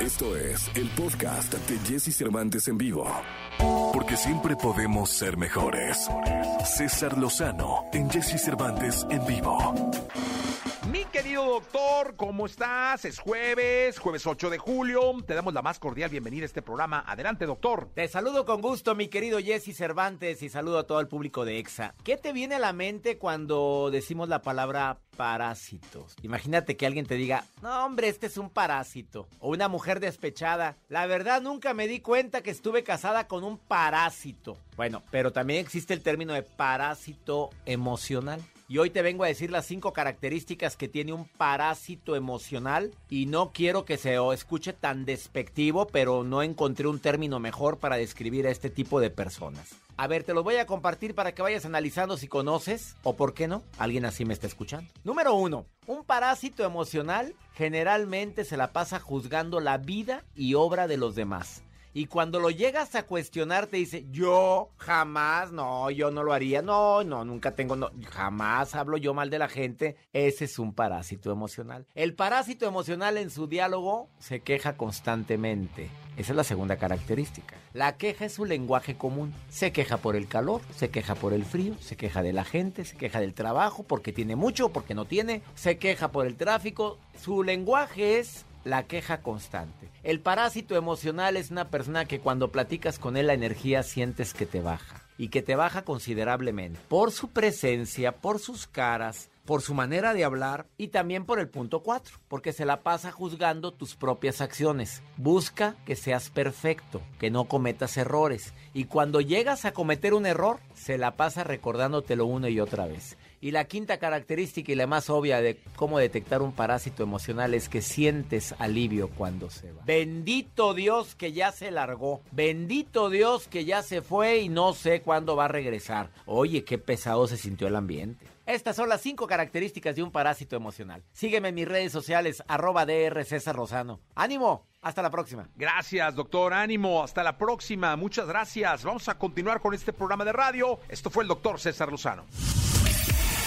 Esto es el podcast de Jesse Cervantes en vivo. Porque siempre podemos ser mejores. César Lozano en Jesse Cervantes en vivo. Querido doctor, ¿cómo estás? Es jueves, jueves 8 de julio. Te damos la más cordial bienvenida a este programa. Adelante, doctor. Te saludo con gusto, mi querido Jesse Cervantes, y saludo a todo el público de EXA. ¿Qué te viene a la mente cuando decimos la palabra parásitos? Imagínate que alguien te diga, no, hombre, este es un parásito. O una mujer despechada. La verdad, nunca me di cuenta que estuve casada con un parásito. Bueno, pero también existe el término de parásito emocional. Y hoy te vengo a decir las cinco características que tiene un parásito emocional. Y no quiero que se escuche tan despectivo, pero no encontré un término mejor para describir a este tipo de personas. A ver, te los voy a compartir para que vayas analizando si conoces o por qué no. Alguien así me está escuchando. Número uno, un parásito emocional generalmente se la pasa juzgando la vida y obra de los demás. Y cuando lo llegas a cuestionar, te dice, yo jamás, no, yo no lo haría, no, no, nunca tengo, no, jamás hablo yo mal de la gente. Ese es un parásito emocional. El parásito emocional en su diálogo se queja constantemente. Esa es la segunda característica. La queja es su lenguaje común. Se queja por el calor, se queja por el frío, se queja de la gente, se queja del trabajo porque tiene mucho, porque no tiene, se queja por el tráfico. Su lenguaje es la queja constante. El parásito emocional es una persona que cuando platicas con él la energía sientes que te baja y que te baja considerablemente por su presencia, por sus caras, por su manera de hablar y también por el punto 4, porque se la pasa juzgando tus propias acciones. Busca que seas perfecto, que no cometas errores y cuando llegas a cometer un error, se la pasa recordándotelo una y otra vez. Y la quinta característica y la más obvia de cómo detectar un parásito emocional es que sientes alivio cuando se va. Bendito Dios que ya se largó. Bendito Dios que ya se fue y no sé cuándo va a regresar. Oye, qué pesado se sintió el ambiente. Estas son las cinco características de un parásito emocional. Sígueme en mis redes sociales, arroba DR César Rosano. ¡Ánimo! Hasta la próxima. Gracias, doctor. Ánimo. Hasta la próxima. Muchas gracias. Vamos a continuar con este programa de radio. Esto fue el doctor César Lozano.